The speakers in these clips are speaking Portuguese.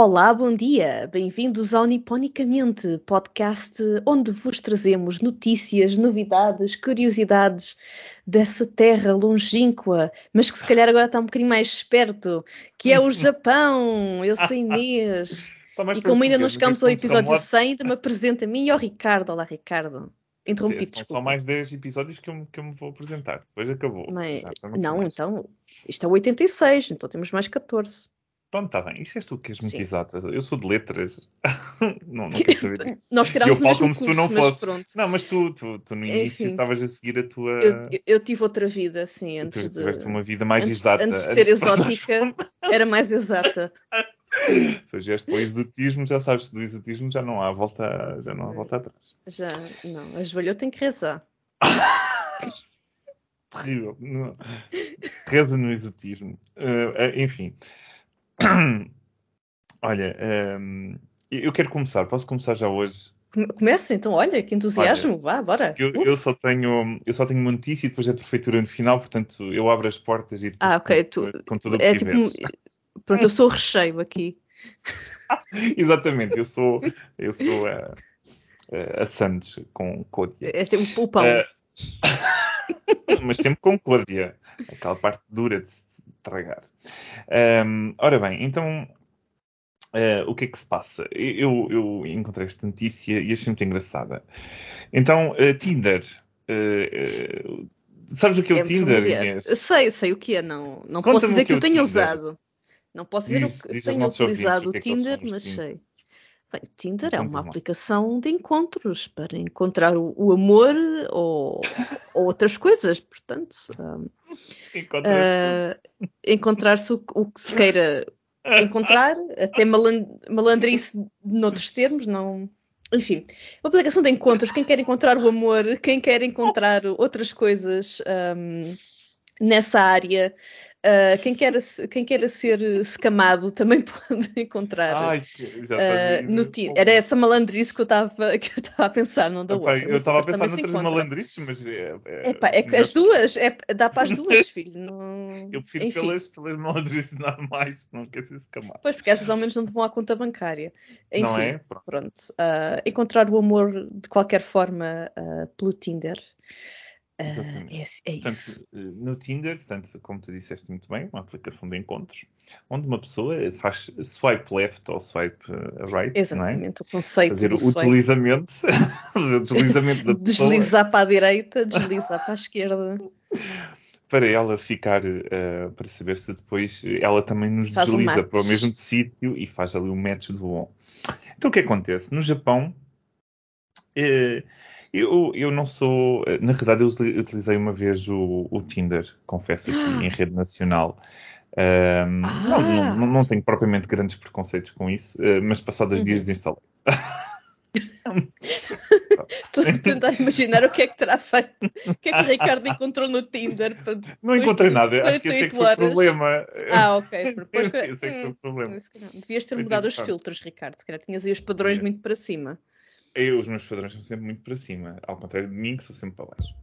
Olá, bom dia! Bem-vindos ao Niponicamente, podcast onde vos trazemos notícias, novidades, curiosidades dessa terra longínqua, mas que se calhar agora está um bocadinho mais esperto, que é o Japão. Eu sou Inês. e como ainda não chegamos ao episódio 100, ainda me apresenta a mim e ao Ricardo. Olá, Ricardo. Interrompi, São só mais 10 episódios que eu, que eu me vou apresentar. Depois acabou. Mas, não, então, isto é 86, então temos mais 14. Pronto, está bem. Isso és tu que és muito Sim. exata. Eu sou de letras. não, não quero saber disso. Nós tirámos eu falo como se tu não fosses. Pronto. Não, mas tu, tu, tu no início Enfim, estavas a seguir a tua. Eu, eu, tive outra vida, assim, antes tu de. tiveste uma vida mais antes, exata. Antes de ser exótica, era mais exata. Vieste para o exotismo, já sabes, do exotismo já não há volta, já não há volta atrás. Já, não. A joelho tem que rezar. Terrível. Não. Reza no exotismo. Uh, enfim. Olha, um, eu quero começar. Posso começar já hoje? Começa então, olha, que entusiasmo, olha, vá, bora. Eu, eu, só tenho, eu só tenho uma notícia e depois a prefeitura no final, portanto eu abro as portas e ah, ok, tu, com tudo o é que tipo, Pronto, eu sou o recheio aqui. Exatamente, eu sou, eu sou a, a, Sandes com côdea. É tipo o pão. Uh, mas sempre com côdea, aquela parte dura de tragar. Um, ora bem, então uh, o que é que se passa? Eu, eu encontrei esta notícia e achei muito engraçada. Então, uh, Tinder. Uh, sabes o que é, é o Tinder, Inês? Sei, sei o que é. Não, não posso dizer que, eu tenha usado. Não posso dizer diz, que tenha utilizado o é Tinder, mas sei. Bem, Tinder é uma aplicação de encontros para encontrar o, o amor ou, ou, outras coisas, portanto. Um, uh, Encontrar-se o, o, que se queira encontrar, até maland malandrice noutros termos, não. Enfim, uma aplicação de encontros, quem quer encontrar o amor, quem quer encontrar outras coisas um, nessa área, Uh, quem, queira, quem queira ser escamado também pode encontrar Ai, uh, no Tinder. Era essa malandrice que eu estava a pensar, não da outra. Eu estava a pensar noutras malandrices, mas é, é, Epá, é que as duas, é, dá para as duas, filho. Não... Eu prefiro pelas, pelas malandrices normais, não quer ser escamado. Pois, porque essas ao menos não vão à conta bancária. Enfim, não é? Pronto. pronto uh, encontrar o amor de qualquer forma pelo Tinder. Exatamente. É, é portanto, isso. Eh, no Tinder, portanto, como tu disseste muito bem, uma aplicação de encontros, onde uma pessoa faz swipe left ou swipe eh, right. Exatamente, é? o conceito Fazer o deslizamento, o deslizamento da pessoa. Deslizar para a direita, deslizar para a esquerda. Para ela ficar, uh, para saber se depois ela também nos faz desliza um para o mesmo sítio e faz ali um match do bom. Então o que acontece? No Japão. Uh, eu, eu não sou. Na verdade, eu utilizei uma vez o, o Tinder, confesso aqui, em rede nacional. Um, ah. não, não, não, tenho propriamente grandes preconceitos com isso, uh, mas passados dois uhum. dias desinstalei. Estou a tentar imaginar o que é que terá feito. O que é que o Ricardo encontrou no Tinder? Para, não encontrei nada, acho que esse é que foi o problema. Ah, ok. Depois, é que foi o hum, problema. Devias ter mudado os filtros, Ricardo. Se calhar tinhas aí os padrões é. muito para cima. Eu, os meus padrões são sempre muito para cima, ao contrário de mim, que sou sempre para baixo.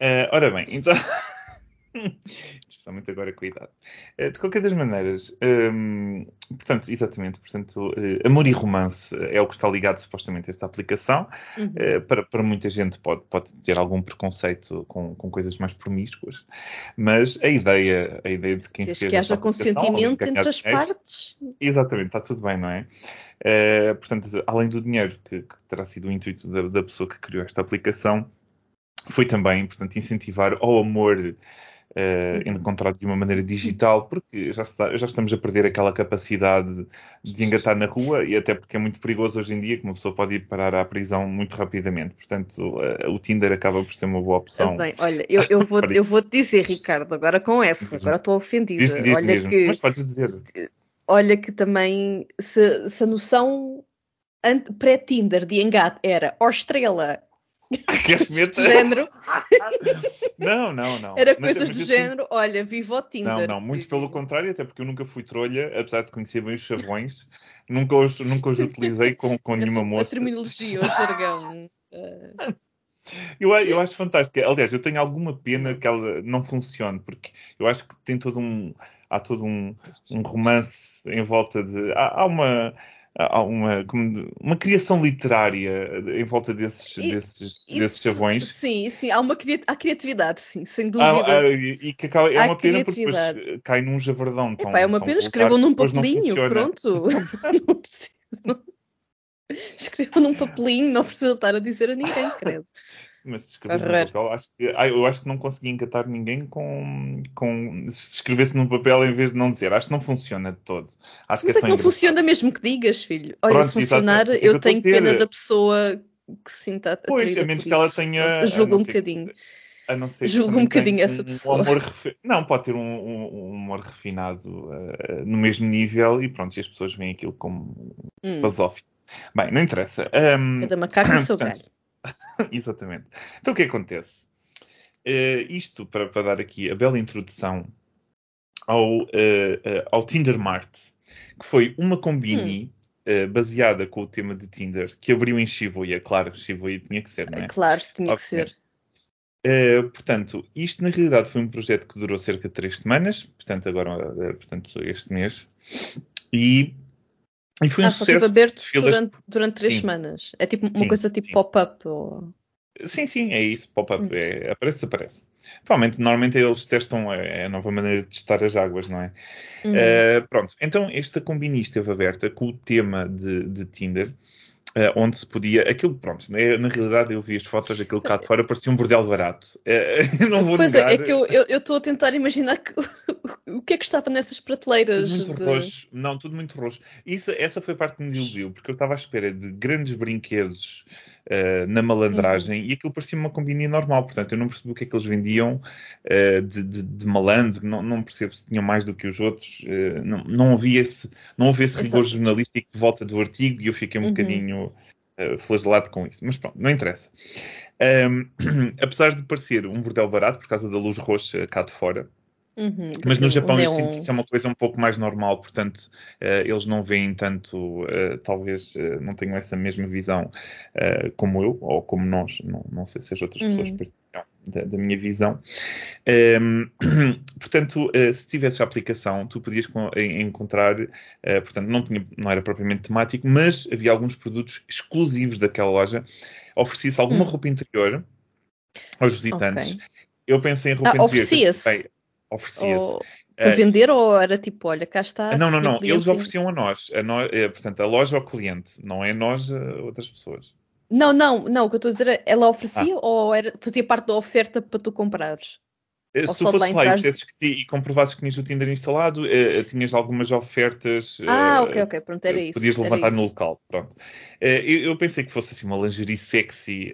Uh, ora bem, então. Especialmente agora com a idade. Uh, de qualquer das maneiras, um, ehm, portanto, exatamente, portanto, uh, amor e romance é o que está ligado supostamente a esta aplicação. Uhum. para, para muita gente pode, pode ter algum preconceito com, com coisas mais promíscuas, mas a ideia, a ideia de quem Desde fez que haja consentimento entre as partes. Exatamente, está tudo bem, não é? Uh, portanto, além do dinheiro que, que terá sido o intuito da, da, pessoa que criou esta aplicação, foi também, portanto, incentivar ao amor uh, encontrado de uma maneira digital, porque já, está, já, estamos a perder aquela capacidade de engatar na rua e até porque é muito perigoso hoje em dia que uma pessoa pode ir parar à prisão muito rapidamente. Portanto, uh, o Tinder acaba por ser uma boa opção. Bem, olha, eu, eu vou, eu vou te dizer, Ricardo, agora com essa, agora estou ofendida. Diz, diz olha mesmo, que... mas podes dizer olha que também, se, se a noção pré-Tinder de engate era ó estrela, de género. não, não, não. Era mas, coisas mas do género, olha, vivo o Tinder. Não, não, muito pelo contrário, até porque eu nunca fui trolha, apesar de conhecer bem os chavões, nunca os, nunca os utilizei com, com nenhuma moça. A terminologia, o jargão. Uh... Eu, eu acho fantástico. Aliás, eu tenho alguma pena que ela não funcione, porque eu acho que tem todo um. Há todo um, um romance em volta de. Há, há uma há uma, uma criação literária em volta desses, e, desses, isso, desses chavões. Sim, sim, há uma há criatividade, sim, sem dúvida. Há, há, e que acaba, é há uma pena porque depois cai num javardão. Tão, Epá, é uma pena, escrevam num papelinho, pronto. não preciso. Escrevam num papelinho, não precisa estar a dizer a ninguém, credo. Mas se escrevesse num papel, acho que, eu acho que não consegui encatar ninguém com, com se escrevesse num papel em vez de não dizer. Acho que não funciona de todo. Acho Mas que é, é que não funciona mesmo que digas, filho. Olha, Pronto, se funcionar, eu tenho pena da pessoa que se sinta Pois, a menos que ela tenha. Julga um bocadinho. A não ser Julgo um bocadinho essa pessoa. Um humor, não, pode ter um, um, um humor refinado uh, no mesmo nível e pronto, e as pessoas veem aquilo como hum. basófilo. Bem, não interessa. Um, Cada macaco o seu galho. Exatamente. Então o que acontece? Uh, isto para, para, dar aqui a bela introdução ao, uh, uh, ao Tinder Mart, que foi uma combini hum. baseada com o tema de Tinder, que abriu em Shibuya. Claro, Shibuya tinha que ser, não é? Claro, tinha que ser. Portanto, isto na realidade foi um projeto que durou cerca de três semanas, portanto, agora, portanto, este mês, e e foi ah, um sucesso. aberto durante, durante três sim. semanas. É tipo uma sim, coisa tipo pop-up? Ou... Sim, sim, é isso. Pop-up. Hum. É, aparece, desaparece. Provavelmente, normalmente eles testam é, a nova maneira de testar as águas, não é? Uh, pronto, então esta combina esteve aberta com o tema de, de Tinder. Uh, onde se podia. Aquilo, pronto, né, na realidade eu vi as fotos, aquilo cá de fora parecia um bordel barato. Uh, não vou pois negar. é, é que eu estou a tentar imaginar que, o que é que estava nessas prateleiras. Tudo muito de... roxo, não, tudo muito roxo. Isso, essa foi a parte que me desiludiu, porque eu estava à espera de grandes brinquedos uh, na malandragem uhum. e aquilo parecia uma combininha normal, portanto eu não percebi o que é que eles vendiam de, de, de, malandro, não, não, percebo se tinham mais do que os outros, não, não havia esse, não havia esse rigor jornalístico de volta do artigo e eu fiquei um uhum. bocadinho uh, flagelado com isso. Mas pronto, não interessa. Um, apesar de parecer um bordel barato por causa da luz roxa cá de fora, Uhum, Mas no Japão eu sinto que isso é uma coisa um pouco mais normal, portanto, uh, eles não veem tanto, uh, talvez uh, não tenham essa mesma visão como eu, ou como nós, não, não sei se as outras uhum. pessoas partilham da, da, minha visão. Um, portanto, se tivesses a aplicação, tu podias encontrar, portanto, não, tinha, não era propriamente temático, mas havia alguns produtos exclusivos daquela loja, oferecia-se alguma uhum. roupa interior aos visitantes. Okay. Eu pensei em roupa ah, interior. Oferecia-se oferecia-se. Para uh, vender ou era tipo, olha, cá está. Não, não, não. Eles ofereciam a nós, a nós é, portanto, a loja ao cliente, não é nós a outras pessoas. Não, não, não. O que eu estou a dizer é, ela oferecia ah. ou era, fazia parte da oferta para tu comprares? Eh, se tu fosses lá, e, que, e comprovasses que tinhas o Tinder instalado, uh, tinhas algumas ofertas. Ah, uh, ok, ok, pronto, era isso. Podias levantar no local, pronto. Uh, eu, eu, pensei que fosse assim uma lingerie sexy,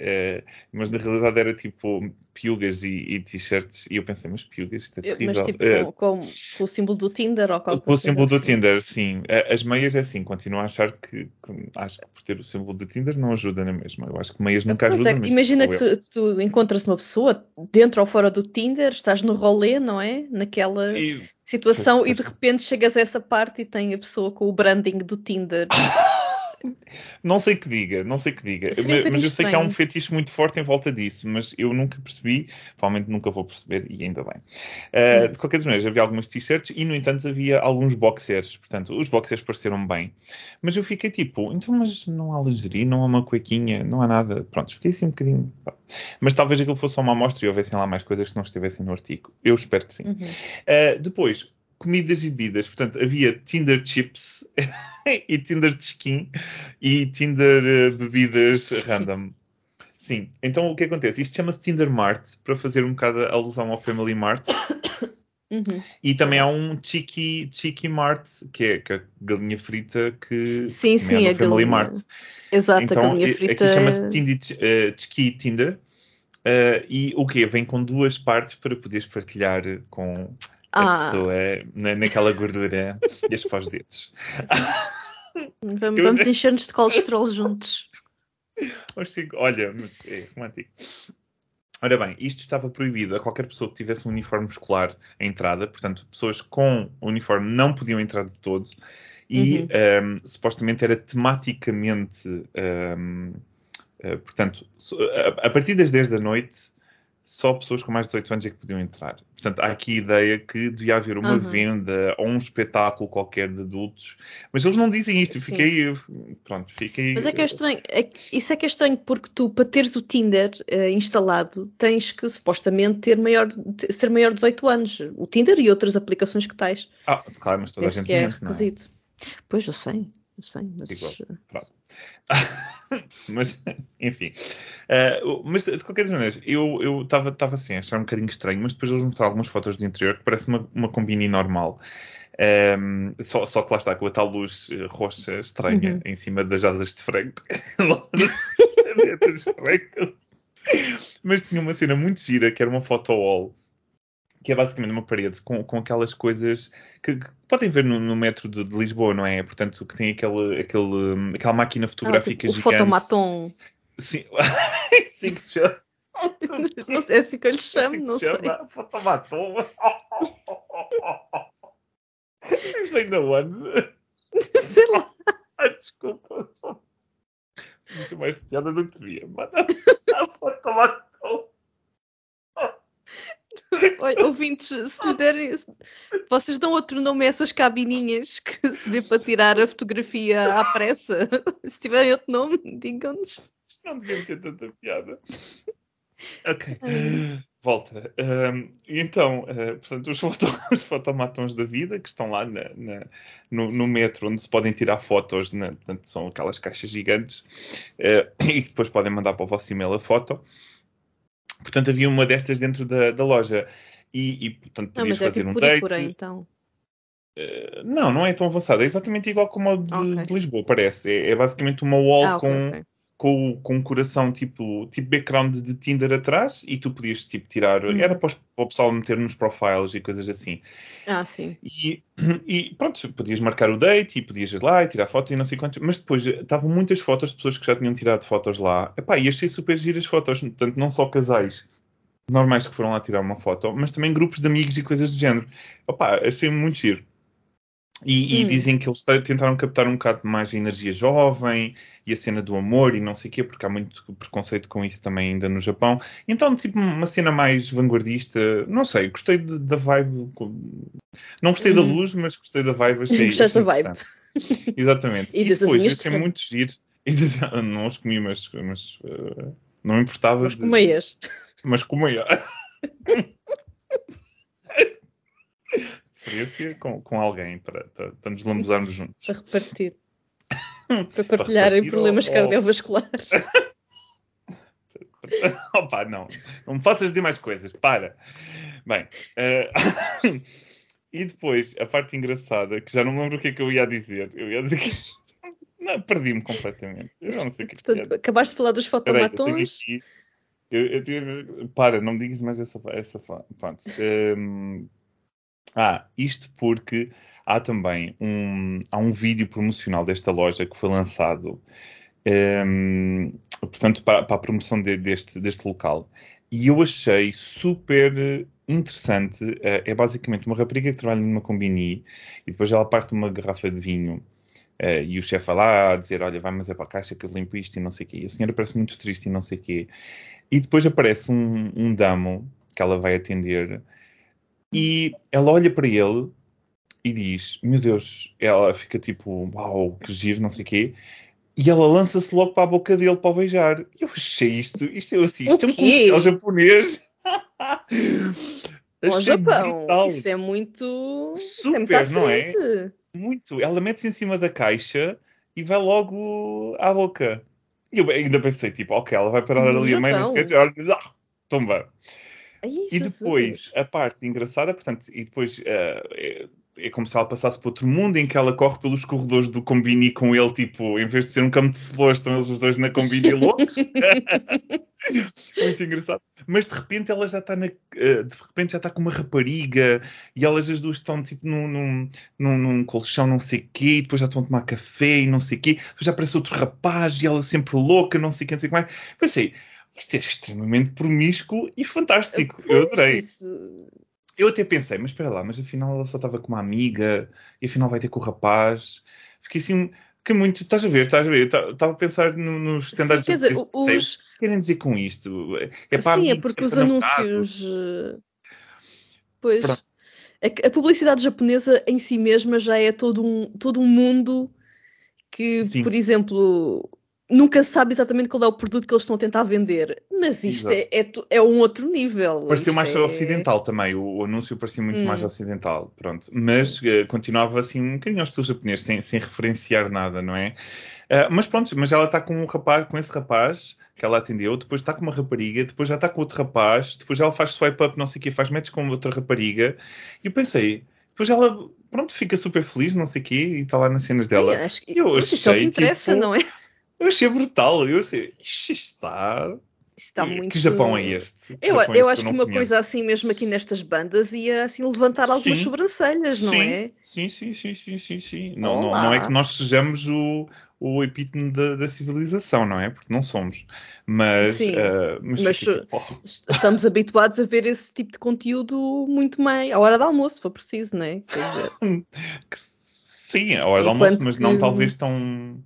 mas na realidade era tipo piugas e, e t-shirts, e eu pensei, mas piugas, isto é terrível. Mas tipo com, com, com, o símbolo do Tinder ou qualquer Com o símbolo do assim. Tinder, sim. As meias é assim, continuo a achar que, que, acho que por ter o símbolo do Tinder não ajuda na mesma. Eu acho que meias nunca ajudam. É, imagina que tu, tu encontras uma pessoa dentro ou fora do Tinder, estás no rolê, não é? Naquela e, situação e de repente chegas a essa parte e tem a pessoa com o branding do Tinder. Não sei que diga, não sei que diga. Mas, mas eu sei que há um fetiche muito forte em volta disso, mas eu nunca percebi, provavelmente nunca vou perceber, e ainda bem. Uh, de qualquer maneira, havia algumas t-shirts e, no entanto, havia alguns boxers. Portanto, os boxers pareceram bem. Mas eu fiquei tipo, então, mas não há lingerie, não há uma cuequinha, não há nada. Pronto, fiquei assim um bocadinho. Mas talvez aquilo fosse só uma amostra e houvessem lá mais coisas que não estivessem no artigo. Eu espero que sim. Uhum. Uh, depois, comidas e bebidas. Portanto, havia Tinder Chips e Tinder de skin e Tinder uh, bebidas random. Sim, então o que acontece? Isto chama-se Tinder Mart para fazer um bocado a alusão ao Family Mart. Uhum. E também há um Cheeky, Cheeky Mart, que é, que é a galinha frita que sim, sim, é no Family galinha. Mart. Exato, então, a galinha frita. Aqui chama-se Tinder, uh, Tinder. Uh, e o quê? Vem com duas partes para poderes partilhar com ah. a pessoa na, naquela gordura e as pós-dedos. Vamos, vamos encher-nos de colesterol juntos. Olha, mas é romântico. Ora bem, isto estava proibido a qualquer pessoa que tivesse um uniforme escolar à entrada, portanto, pessoas com uniforme não podiam entrar de todo, e uhum. um, supostamente era tematicamente um, Uh, portanto, a, a, partir das 10 da noite, só pessoas com mais de 18 anos é que podiam entrar. Portanto, há aqui a ideia que devia haver uma uhum. venda ou um espetáculo qualquer de adultos, mas eles não dizem isto. Eu fiquei, pronto, fiquei. Mas é que é estranho, é, isso é que é estranho, porque tu, para teres o Tinder uh, instalado, tens que supostamente ter maior, ser maior de 18 anos. O Tinder e outras aplicações que tens. Ah, claro, mas toda a gente que é requisito. É? Pois, eu sei, eu sei, mas. Igual, pronto. mas, enfim. Uh, mas, de qualquer maneira, eu estava eu assim, a achar um bocadinho estranho, mas depois eles mostraram algumas fotos do interior que parece uma, uma combine normal. Um, só, só que lá está, com a tal luz eh, roxa estranha uhum. em cima das asas de frango. mas tinha uma cena muito gira, que era uma foto wall que é basicamente uma parede com, com aquelas coisas que, que podem ver no, no metro de, de, Lisboa, não é? Portanto, que tem aquele, aquele, aquela máquina ah, fotográfica ah, tipo, gigante. O fotomaton. Sim, sim que se chama. não sei, é assim que eu lhe chamo, assim não chama, sei. Fotomaton. Isso ainda onde? Sei lá. Ai, desculpa. Muito mais piada do que devia. Mas fotomaton. Olha, ouvintes, se lhe derem. Vocês dão outro nome a essas cabininhas que se vê para tirar a fotografia à pressa. Se tiverem outro nome, digam-nos. Isto não devia ter tanta piada. Ok. Volta. Um, então, uh, portanto, os, foto, os fotomatons da vida que estão lá na, na, no, no, metro onde se podem tirar fotos, na, portanto, são aquelas caixas gigantes uh, e que depois podem mandar para o vosso e-mail a foto. Portanto, havia uma destas dentro da, da loja. E, e, portanto, podias não, fazer é tipo um aí, então. Uh, não, não é tão avançado. É exatamente igual como o de, okay. de Lisboa, parece. É, é, basicamente uma wall ah, okay, com, okay com, com um coração tipo, tipo background de Tinder atrás e tu podias tipo tirar, hum. era para, o pessoal meter nos profiles e coisas assim. Ah, sim. E, e pronto, podias marcar o date e podias ir lá e tirar fotos e não sei quantos, mas depois estavam muitas fotos de pessoas que já tinham tirado fotos lá. Epá, e achei super giras fotos, portanto, não só casais normais que foram lá tirar uma foto, mas também grupos de amigos e coisas do género. Opá, achei muito giro. E, e, hum. dizem que eles tentaram captar um bocado mais a energia jovem e a cena do amor e não sei o quê, porque há muito preconceito com isso também ainda no Japão. Então, tipo, uma cena mais vanguardista, não sei, gostei de, da vibe. Não gostei hum. da luz, mas gostei da vibe. Achei, Gostei da vibe. Exatamente. e, e depois, achei muito giro. E não os comi, mas, mas uh, não me importava. Mas comeias. Mas comia. Preferência com, com alguém para, para, para nos lambuzarmos juntos. Para repartir. para partilharem para problemas ou, cardiovasculares. Opa, não. Não me faças dizer mais coisas. Para. Bem. Uh... e depois, a parte engraçada, que já não me lembro o que é que eu ia dizer. Eu ia dizer que. Não, perdi-me completamente. Eu não sei o que é Portanto, acabaste de falar dos fotomatons. Eu, eu, eu, para, não me digas mais essa, essa pronto. Um, ah, isto porque há também um, há um vídeo promocional desta loja que foi lançado, um, portanto, para, para, a promoção de, deste, deste local. E eu achei super interessante. Uh, é basicamente uma rapariga que trabalha numa combini e depois ela parte uma garrafa de vinho. Uh, e o chefe lá a dizer: Olha, vai, mas é para a caixa que eu limpo isto e não sei o quê. E a senhora parece muito triste e não sei o quê. E depois aparece um, um damo que ela vai atender e ela olha para ele e diz: Meu Deus, ela fica tipo, uau, que giro, não sei o quê. E ela lança-se logo para a boca dele para o beijar. Eu achei isto, isto é assim, isto é um comercial japonês. O Japão, brutal. isso é muito. Super, é muito não é? Muito. Ela mete-se em cima da caixa e vai logo à boca. E eu ainda pensei, tipo, ok, ela vai parar no ali Japão. a meio nesse ah, tumba. Ai, e depois, a parte engraçada, portanto, e depois uh, é, é, como se ela passasse para outro mundo em que ela corre pelos corredores do Combini com ele, tipo, em vez de ser um campo de flores, estão eles os dois na Combini loucos. Muito engraçado. Mas de repente ela já está na. Uh, de repente já está com uma rapariga e elas as duas estão tipo num, num, num, num colchão, não sei o quê, e depois já estão a tomar café e não sei o quê. Depois já aparece outro rapaz e ela sempre louca, não sei o quê, não sei o que mais. Pensei, isto é extremamente promíscuo e fantástico. Eu adorei. Eu até pensei, mas espera lá, mas afinal ela só estava com uma amiga e afinal vai ter com o rapaz. Fiquei assim, Que muito, estás a ver, estás a ver, estava a pensar nos standards Sim, quer dizer, os... O que querem dizer com isto? É para Sim, é porque os anúncios. Eh, pois. A, a, publicidade japonesa em si mesma já é todo um, todo um mundo que, Sim. por exemplo, nunca sabe exatamente qual é o produto que eles estão a tentar vender. Mas isto é, é, é, um outro nível. Pareceu mais é... ocidental também. O, o, anúncio parecia muito hum. mais ocidental. Pronto. Mas uh, continuava assim um bocadinho ao estilo japonês, sem, sem referenciar nada, não é? Uh, mas pronto, mas ela está com um rapaz, com esse rapaz que ela atendeu, depois está com uma rapariga, depois já está com outro rapaz, depois ela faz swipe up, não sei o que, faz match com outra rapariga. E eu pensei, depois ela, pronto, fica super feliz, não sei o quê, e está lá nas cenas dela. É, acho que, eu achei, isso é o que interessa, tipo, não é? Eu achei brutal. Eu sei, isto está. Está muito... Que Japão é este? eu, é eu acho que, uma conheço. coisa assim, mesmo aqui nestas bandas, ia assim levantar algumas sim. sobrancelhas, não sim. é? Sim, sim, sim, sim, sim, sim. Não, não, não, é que nós sejamos o, o epítome da, da, civilização, não é? Porque não somos. Mas, sim, uh, mas, mas tipo, oh. estamos habituados a ver esse tipo de conteúdo muito mais à hora do almoço, se for preciso, não é? sim, à hora do almoço, mas que... não talvez tão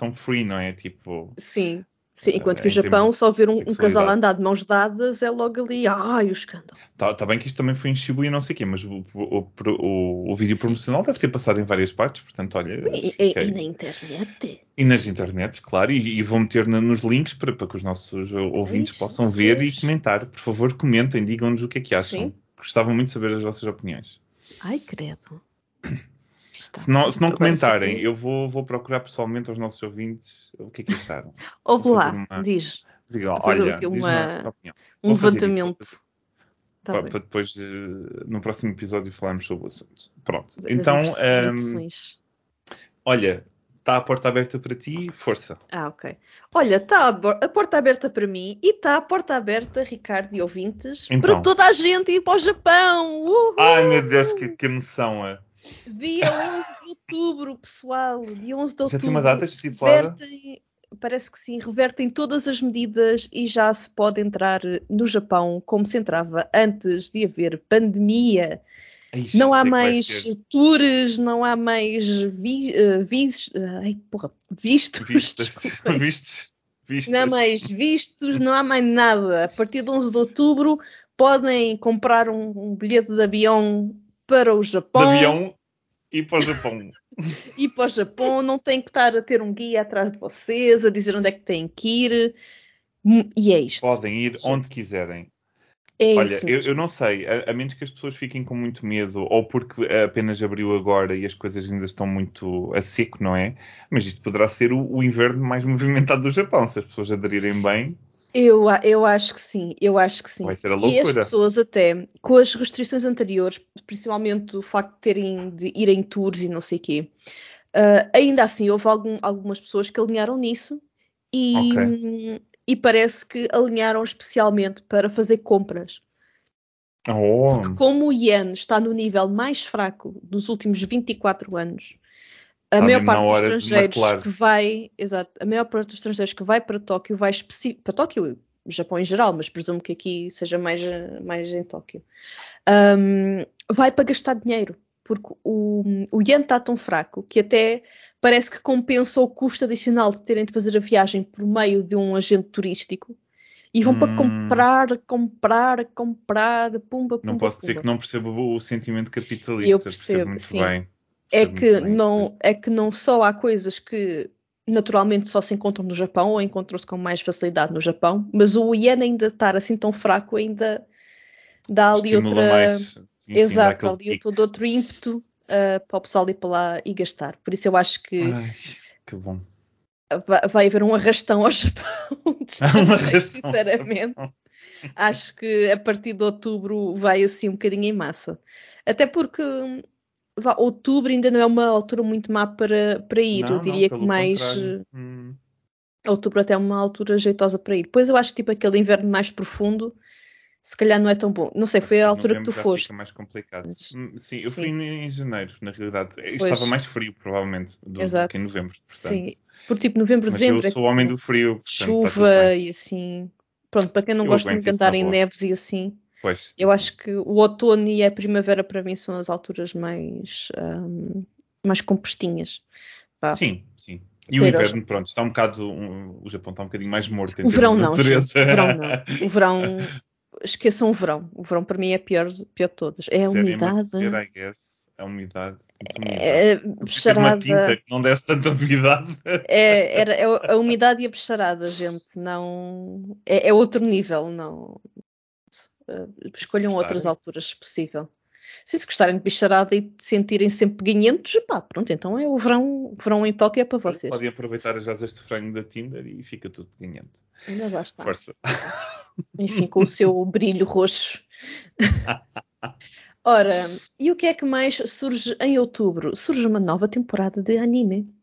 tão free, não é? Tipo. Sim. Sim, enquanto que o Japão, só ver um, um, casal andar de mãos dadas é logo ali, ai, o escândalo. Tá, tá bem que isto também foi em Shibuya não sei o quê, mas o, o, o, o vídeo Sim. promocional deve ter passado em várias partes, portanto, olha... E, e, e na internet. E nas internets, claro, e, e vou meter nos links para, para que os nossos ouvintes Ai, possam Jesus. ver e comentar. Por favor, comentem, digam-nos o que é que acham. Sim. Gostava muito de saber as vossas opiniões. Ai, credo. Se não, se não comentarem, eu vou, vou procurar pessoalmente aos nossos ouvintes o que é que acharam. Ouve lá, uma... diz. Diga, olha, diz uma... um levantamento. Tá para, para, depois, eh, no próximo episódio, falarmos sobre o assunto. Pronto. Das então, um, olha, está a porta aberta para ti, força. Ah, ok. Olha, está a, porta aberta para mim e está a porta aberta, Ricardo e ouvintes, então. para toda a gente ir para o Japão. Uhul! Ai, meu Deus, que, que emoção é. Dia 11 de outubro, pessoal. Dia 11 de outubro. Já tem uma data estipulada? Parece que sim, revertem todas as medidas e já se pode entrar no Japão como se entrava antes de haver pandemia. Ixi, não há mais tours, não há mais vi, uh, vis, uh, ai, porra, vistos. vistos. Vistos. Não há mais vistos, não há mais nada. A partir de 11 de outubro podem comprar um, um bilhete de avião para o Japão. De avião e para o Japão. e para o Japão, não tem que estar a ter um guia atrás de vocês, a dizer onde é que têm que ir. Hum, e é isto. Podem ir onde quiserem. É Olha, eu, eu, não sei, a, a, menos que as pessoas fiquem com muito medo, ou porque apenas abriu agora e as coisas ainda estão muito a seco, não é? Mas isto poderá ser o, o inverno mais movimentado do Japão, se as pessoas aderirem bem. Eu, eu acho que sim, eu acho que sim. Vai ser a loucura. E as pessoas até, com as restrições anteriores, principalmente o facto de terem de ir em tours e não sei o quê, uh, ainda assim houve algum, algumas pessoas que alinharam nisso e, okay. e parece que alinharam especialmente para fazer compras. Oh. Porque como o Yen está no nível mais fraco dos últimos 24 anos, a maior parte dos estrangeiros que vai, exato, a maior parte dos estrangeiros que vai para Tóquio vai para Tóquio, Japão em geral, mas presumo que aqui seja mais, mais em Tóquio, um, vai para gastar dinheiro, porque o, o yen está tão fraco que até parece que compensa o custo adicional de terem de fazer a viagem por meio de um agente turístico e vão hum. para comprar, comprar, comprar, pumba, pumba. Não posso pumba. dizer que não percebo o sentimento capitalista. Eu percebo, percebo muito sim. bem é que, não, é que não só há coisas que naturalmente só se encontram no Japão ou encontram-se com mais facilidade no Japão, mas o Yen ainda estar assim tão fraco ainda dá ali Estimula outra. Mais, sim, Exato, sim, ali todo outro ímpeto uh, para o pessoal ir para lá e gastar. Por isso eu acho que. Ai, que bom. Vai, vai haver um arrastão ao Japão, sinceramente. acho que a partir de outubro vai assim um bocadinho em massa. Até porque vá, outubro ainda não é uma altura muito má para, para ir. Não, eu diria não, que mais. Hum. Outubro até é uma altura jeitosa para ir. Depois eu acho que tipo aquele inverno mais profundo, se calhar não é tão bom. Não sei, foi a altura que tu foste. Fica mais complicado. Mas, hum, Sim, eu sim. fui em janeiro, na realidade. Estava mais frio, provavelmente, do, do que em novembro. Portanto. Sim, porque tipo novembro, Mas dezembro. Eu é sou o homem do frio. Portanto, chuva e assim. Pronto, para quem não eu gosta de andar em neves e assim. Pois. Eu acho que o outono e a primavera para mim são as alturas mais, um, mais compostinhas Pá. Sim, sim. E o inverno, pronto, está um bocado. Um, o Japão está um bocadinho mais morto. o verão não, gente, o verão não. O verão. Esqueçam o verão. O verão para mim é pior, pior de todas. É a umidade. É, I guess. A umidade. É, bexarada. Uma tinta que não desse tanta umidade. É, era, é a umidade e a bexarada, gente. Não. É, é outro nível, não. Uh, escolham outras alturas, se possível. Se, se gostarem de bicharada e de sentirem sempre ganhentos, pá, pronto, então é o verão, verão em Tóquio é para vocês. Podem aproveitar as asas de frango da Tinder e fica tudo ganhento. Ainda basta. Força. Enfim, com o seu brilho roxo. Ora, e o que é que mais surge em outubro? Surge uma nova temporada de anime.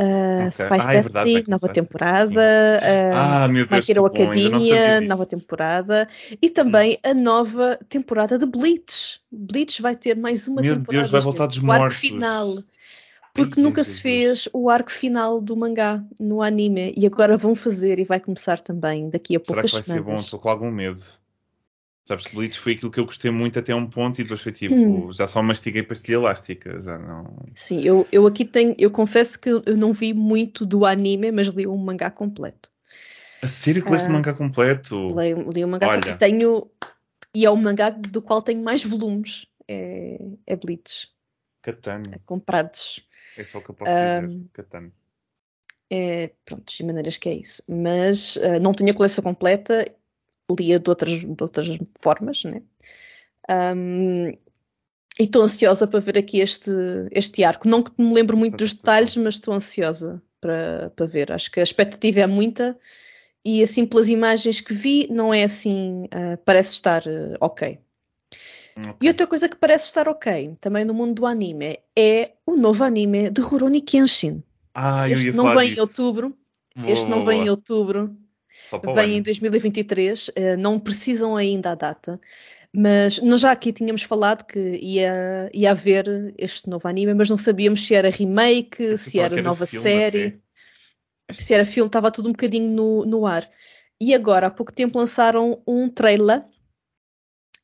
Uh, okay. Spy ah, é nova temporada. Uh, ah, meu Deus, My Hero Academia, nova temporada. E também hum. a nova temporada de Bleach. Bleach vai ter mais uma meu temporada. Meu Deus, vai voltar dos mortos. arco final. Porque Ai, nunca se fez o arco final do mangá no anime. E agora vão fazer e vai começar também daqui a poucas semanas. Será que vai ser bom? Estou com algum medo. Sabes, Bleach foi aquilo que eu gostei muito até um ponto e depois foi tipo, hum. já só mastiguei pastilha elástica, já não... Sim, eu, eu aqui tenho, eu confesso que eu não vi muito do anime, mas li um mangá completo. A sério que leste o um mangá completo? Li, li um mangá Olha. completo. Tenho, e é um mangá do qual tenho mais volumes, é, é Bleach. Katana. É, comprados. É só o que eu posso um, dizer, Katana. É, pronto, de maneiras que é isso. Mas uh, não tinha a coleção completa lia de outras, de outras formas, né? Um, e estou ansiosa para ver aqui este, este arco. Não que me lembro muito dos detalhes, mas estou ansiosa para, para ver. Acho que a expectativa é muita e assim pelas imagens que vi não é assim, uh, parece estar uh, ok. okay. E outra coisa que parece estar ok, também no mundo do anime, é o novo anime de Rurouni Kenshin. Ah, este não vem disso. em outubro. Boa, este não vem em outubro vem em 2023, uh, eh, não precisam ainda a data, mas nós já aqui tínhamos falado que ia, ia haver este novo anime, mas não sabíamos se era remake, se era, nova série, se era filme, estava tudo um bocadinho no, no ar. E agora, há pouco tempo, lançaram um trailer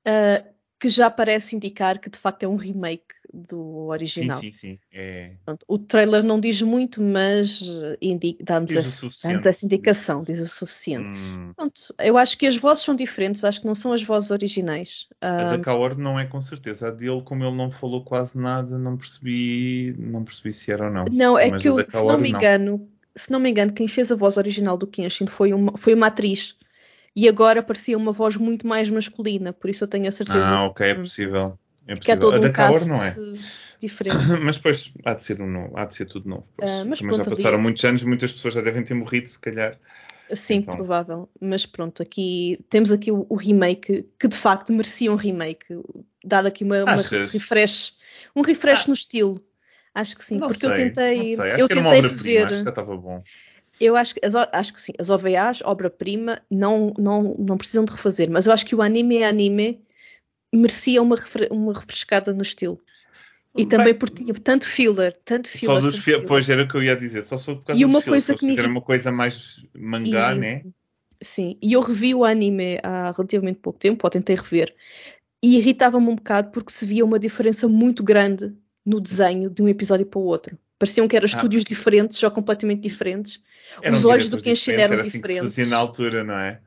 uh, que já parece indicar que de facto é um remake do original. Sim, sim, sim. É... O trailer não diz muito, mas dá-nos dá essa indicação, diz o suficiente. Hum. Pronto, eu acho que as vozes são diferentes, acho que não são as vozes originais. A da Kaor não é com certeza. A dele, como ele não falou quase nada, não percebi, não percebi se era ou não. Não, é mas que eu, se não me engano, não. se não me engano, quem fez a voz original do Kenshin foi uma, foi uma atriz e agora parecia uma voz muito mais masculina, por isso eu tenho a certeza. Ah, ok, é possível. É possível. Que é todo a um da Kaor não é. Diferente. mas depois há de ser, um novo, há de ser tudo novo. Uh, mas, já passaram ali... muitos anos, muitas pessoas já devem ter morrido, se calhar. Sim, então... provável. Mas pronto, aqui temos aqui o, o, remake, que de facto merecia um remake. Dar aqui uma, uma refresh, um refresh ah. no estilo. Acho que sim, não porque sei, eu tentei. Eu uma obra-prima, já estava bom. Eu acho as, acho que sim, as OVAs, obra-prima, não, não, não precisam de refazer, mas eu acho que o anime é anime merecia uma, uma refrescada no estilo. E Bem, também porque tinha tanto filler, tanto filler. Só dos filler. Pois era o que eu ia dizer, só só por causa e uma coisa que me... uma coisa mais mangá, e, né? Sim, e eu revi o anime há relativamente pouco tempo, ou tentei rever, e irritava-me um bocado porque se via uma diferença muito grande no desenho de um episódio para o outro. Pareciam que eram ah. estúdios diferentes, já completamente diferentes. Eram Os olhos do Kenshin eram era diferentes. Assim que se na altura, não é?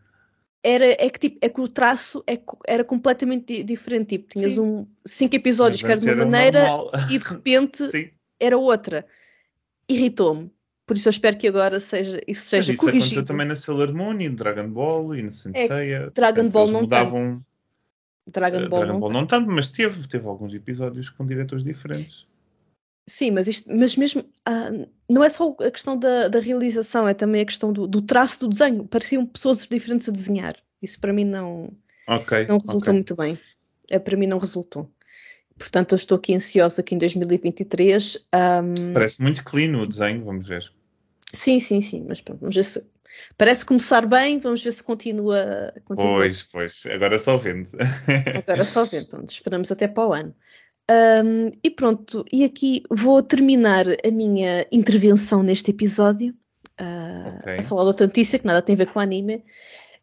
Era, é, que, tipo, é que o traço é, era completamente diferente. Tipo, tinhas um, cinco episódios que era de uma maneira normal. e de repente era outra. Irritou-me. Por isso eu espero que agora seja, isso seja Mas isso corrigido. aconteceu também na Sailor Moon e no Dragon Ball e no Sensei. É, Dragon Ball não mudavam... tanto. Dragon Ball, Dragon não, Ball não tanto, mas teve, teve alguns episódios com diretores diferentes. Sim, mas, isto, mas mesmo ah, não é só a questão da, da, realização, é também a questão do, do, traço do desenho. Pareciam pessoas diferentes a desenhar. Isso para mim não, okay, não resultou okay. muito bem. É, para mim não resultou. Portanto, eu estou aqui ansiosa que em 2023. Um... Parece muito clean o desenho, vamos ver. Sim, sim, sim, mas pronto, vamos ver se. Parece começar bem, vamos ver se continua. continua. Pois, pois, agora só vendo. agora só vendo, pronto, esperamos até para o ano. Um, e pronto, e aqui vou terminar a minha intervenção neste episódio, uh, okay. a falar de outra notícia que nada tem a ver com anime,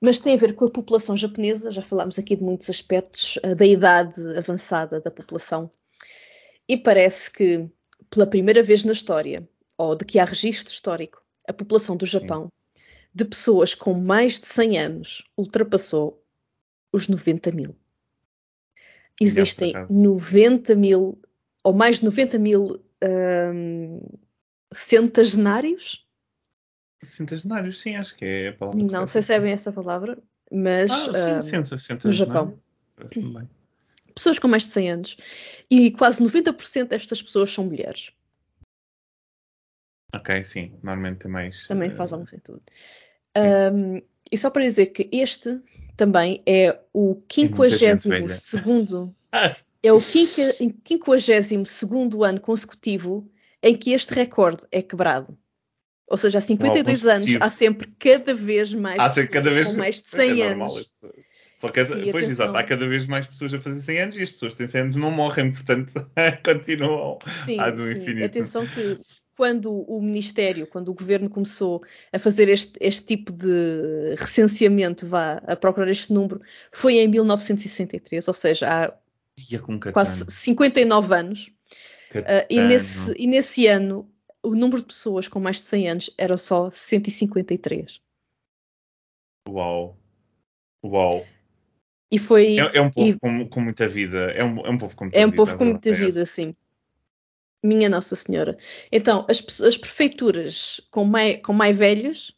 mas tem a ver com a população japonesa. Já falámos aqui de muitos aspectos uh, da idade avançada da população, e parece que pela primeira vez na história ou de que há registro histórico, a população do Japão Sim. de pessoas com mais de 100 anos ultrapassou os 90 mil. Existem 90 mil, ou mais de 90 mil um, centenários. Centenários, sim, acho que é a palavra. Não sei se é bem essa palavra, mas ah, sim, um, no Japão. Pessoas com mais de 100 anos. E quase 90% destas pessoas são mulheres. Ok, sim, normalmente é mais. Também faz algum sentido. Um, e só para dizer que este também é o 52 segundo. é o 52 ano consecutivo em que este recorde é quebrado. Ou seja, há 52 Uau, anos há sempre cada vez mais há pessoas cada vez... com mais de 100 é anos. Só que, Sim, pois, exato, há cada vez mais pessoas a fazer 100 anos e as pessoas que têm 100 anos não morrem, portanto, continuam sim, do sim. infinito. Atenção que quando o Ministério, quando o Governo começou a fazer este, este tipo de recenseamento, vá a procurar este número, foi em 1963, ou seja, há quase 59 anos. Uh, e, nesse, e nesse ano, o número de pessoas com mais de 100 anos era só 153. Uau! Uau! E foi. É, é um povo e, com, com, muita vida. É um, é um povo com muita vida. É um povo com muita vida, sim. Minha Nossa Senhora. Então, as, as prefeituras com mais, com mais velhos,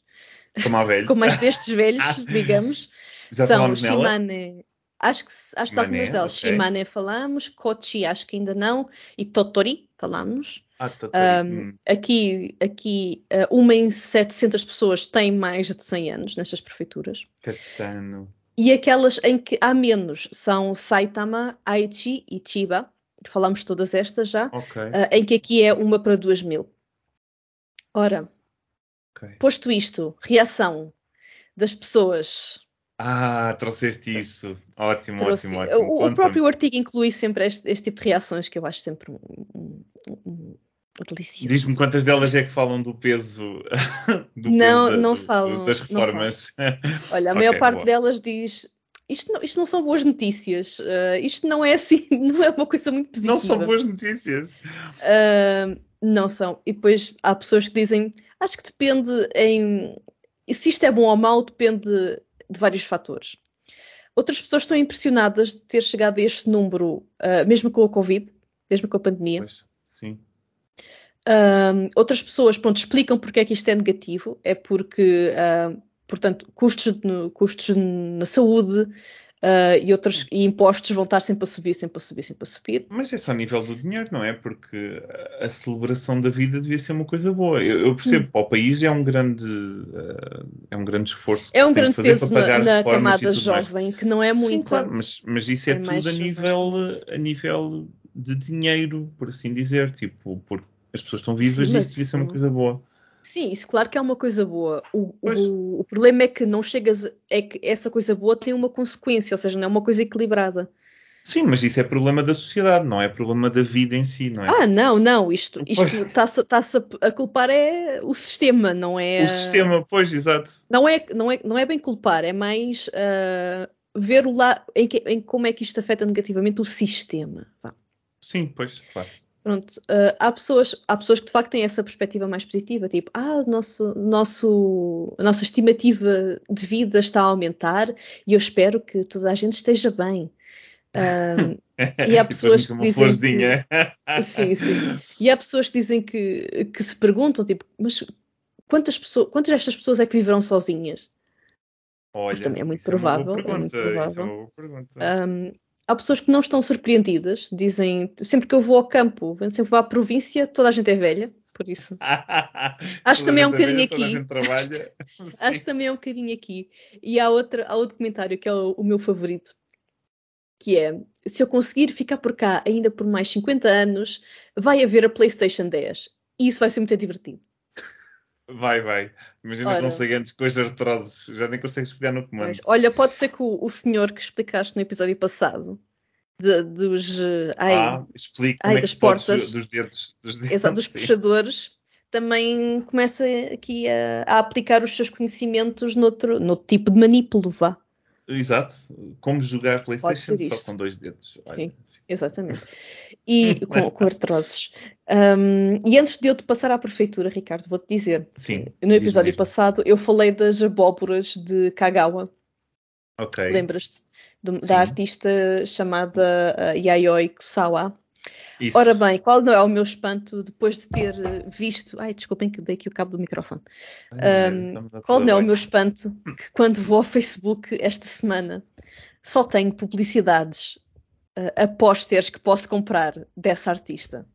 com mais, velhos. com mais destes velhos, digamos, Já são Shimane. Acho que, acho que algumas delas. Okay. Shimane falamos, Kochi acho que ainda não, e Totori falamos. Ah, Totori. Um, hum. Aqui, aqui uh, uma em 700 pessoas tem mais de 100 anos nestas prefeituras. Katano. E aquelas em que há menos são Saitama, Aichi e Chiba falamos todas estas já, okay. uh, em que aqui é uma para duas mil. Ora, okay. posto isto, reação das pessoas. Ah, trouxeste isso. Ótimo, Trouxe. ótimo, ótimo. O, o, próprio artigo inclui sempre este, este, tipo de reações que eu acho sempre um, um, um, delicioso. Diz-me quantas delas é que falam do peso, do não, peso da, não do, falam, das reformas. Olha, a okay, maior parte boa. delas diz isto não, isto não são boas notícias. Uh, isto não é assim, não é uma coisa muito positiva. Não são boas notícias. Uh, não são. E depois há pessoas que dizem, acho que depende em. Se isto é bom ou mau, depende de vários fatores. Outras pessoas estão impressionadas de ter chegado a este número, uh, mesmo com a Covid, mesmo com a pandemia. Pois, sim. outras pessoas, pronto, explicam porque é que isto é negativo. É porque portanto, custos, custos na saúde uh, e outros e impostos vão estar sempre a subir, sempre a subir, sempre a subir. Mas é só a nível do dinheiro, não é? Porque a celebração da vida devia ser uma coisa boa. Eu, eu percebo, hum. para o país é um grande, uh, é um grande esforço. É um grande peso na, na camada jovem, mais. que não é muito. Sim, claro, mas, mas isso é, é tudo a nível, a nível de dinheiro, por assim dizer. Tipo, porque as pessoas estão vivas Sim, e isso devia ser uma coisa boa. Sim, isso claro que é uma coisa boa. O, o, o, problema é que não chegas. É que essa coisa boa tem uma consequência, ou seja, não é uma coisa equilibrada. Sim, mas isso é problema da sociedade, não é problema da vida em si, não é? Ah, não, não. Isto está-se tá a culpar é o sistema, não é. O sistema, pois, exato. Não é, não é, não é bem culpar, é mais uh, ver o lá em, que, em, como é que isto afeta negativamente o sistema. Vá. Sim, pois, claro. Pronto, uh, há, pessoas, há pessoas que de facto têm essa perspectiva mais positiva, tipo, ah, nosso, nosso, a nossa estimativa de vida está a aumentar e eu espero que toda a gente esteja bem. Uh, e há pessoas que dizem que, sim, sim. E há pessoas que dizem que, que se perguntam, tipo, mas quantas pessoas, quantas destas pessoas é que viverão sozinhas? Olha, Porque também é muito provável. É, é muito provável. É um, há pessoas que não estão surpreendidas, dizem sempre que eu vou ao campo, sempre vou à província, toda a gente é velha, por isso. acho também é um bocadinho aqui. Acho, acho também é um bocadinho aqui. E há, outra, há outro comentário que é o, o, meu favorito, que é: se eu conseguir ficar por cá ainda por mais 50 anos, vai haver a PlayStation 10. E isso vai ser muito divertido. Vai, vai. Imagina Ora, antes com os artrosos, já nem consegues pegar no comando. Mas, olha, pode ser que o, o, senhor que explicaste no episódio passado, de, dos. Ai, ah, explique ai, é das portas. Dos, dos dedos. Dos, dedos, exato, dos puxadores, também começa aqui a, a, aplicar os seus conhecimentos noutro, noutro tipo de manipulo, vá. Exato. Como jogar PlayStation só com dois dedos. Olha. Sim, exatamente. E com, com artroses. Um, e antes de eu te passar à prefeitura, Ricardo, vou-te dizer. Sim. No episódio passado eu falei das abóboras de Kagawa. Ok. Lembras-te? Da artista chamada uh, Yayoi Kusawa. Isso. Ora bem, qual não é o meu espanto depois de ter visto. Ai, desculpem que dei aqui o cabo do microfone. Um, qual não é o meu espanto que quando vou ao Facebook esta semana só tenho publicidades uh, a pósteres que posso comprar dessa artista.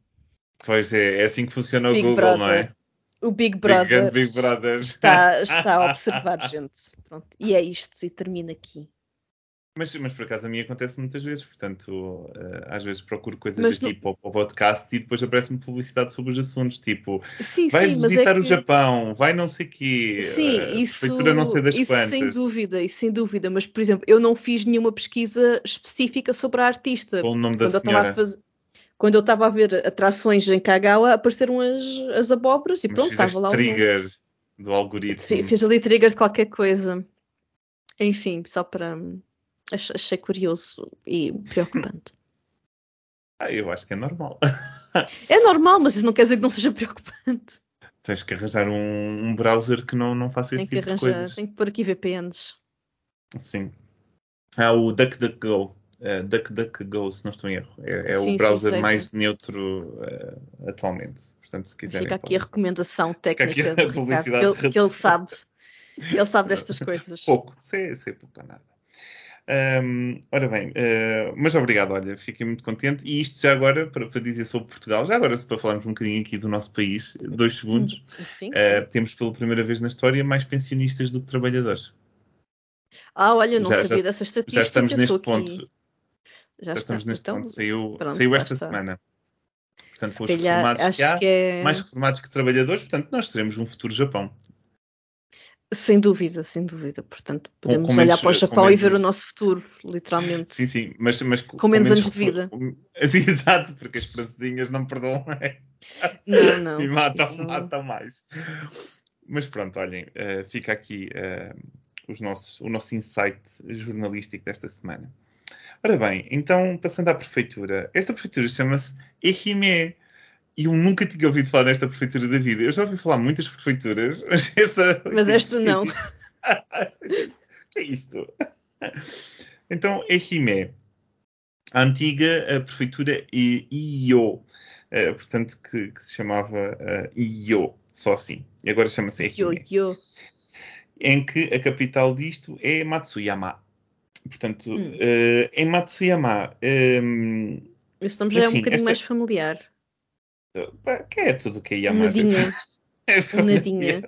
Pois é, é assim que funciona Big o Google, Brother. não é? O Big Brother, Big, Big Brother. Está, está a observar gente. Pronto. E é isto, e termina aqui. Mas, mas por acaso a mim acontece muitas vezes, portanto, uh, às vezes procuro coisas mas aqui para, o podcast e depois aparece-me publicidade sobre os assuntos, tipo, sim, vai sim, é visitar é que... o Japão, vai não sei quê, sim, uh, isso, não sei das isso quantas. sem dúvida, isso sem dúvida, mas por exemplo, eu não fiz nenhuma pesquisa específica sobre a artista. Com o nome da senhora. Fazer... Quando eu estava a ver atrações em Kagawa, apareceram as, as abóboras e mas pronto, estava lá o trigger do algoritmo. Fiz ali trigger de qualquer coisa. Enfim, só para Achei curioso e preocupante. Ah, eu acho que é normal. é normal, mas isso não quer dizer que não seja preocupante. Tens que arranjar um, um browser que não, não faça esse tipo arranjar, de coisas. Tem que pôr aqui VPNs. Sim. Há o DuckDuckGo. Uh, DuckDuckGo, se não estou em erro. É, é sim, o browser sim, mais neutro uh, atualmente. Portanto, se quiserem. Fica aqui a recomendação técnica do Ricardo, que ele, que ele sabe. Ele sabe destas coisas. Pouco, sei, sei pouco nada. Um, ora bem, uh, mas obrigado, olha, fiquei muito contente. E isto já agora, para, para, dizer sobre Portugal, já agora, para falarmos um bocadinho aqui do nosso país, dois segundos, sim, sim. Uh, temos pela primeira vez na história mais pensionistas do que trabalhadores. Ah, olha, não já, sabia já, dessa estatística. Já estamos neste ponto. Já, já estamos neste então, ponto. Saiu, pronto, saiu esta semana. Portanto, com os reformados que há, que é... mais reformados que trabalhadores, portanto, nós teremos um futuro Japão. Sem dúvida, sem dúvida. Portanto, podemos com, com olhar menos, para o Japão menos... e ver o nosso futuro, literalmente. Sim, sim, mas, mas com, com menos, anos de vida. Exato, porque as francesinhas não perdoam. Não, não. e matam, isso... matam mais. Mas pronto, olhem, uh, fica aqui uh, os nossos, o nosso insight jornalístico desta semana. Ora bem, então, passando à prefeitura. Esta prefeitura chama-se Ehime eu nunca tinha ouvido falar nesta prefeitura da vida. Eu já ouvi falar muitas prefeituras, mas esta. Mas esta não. que é isto? Então, é Rimé. A antiga a prefeitura Iyo. Uh, portanto, que, que, se chamava uh, Iyo, só assim. E agora chama-se Ehime. Em que a capital disto é Matsuyama. Portanto, hum. uh, em Matsuyama. Um, Esse nome já assim, é um assim, bocadinho esta... mais familiar. Que é tudo que é Yamada. Nadinha. é Nadinha.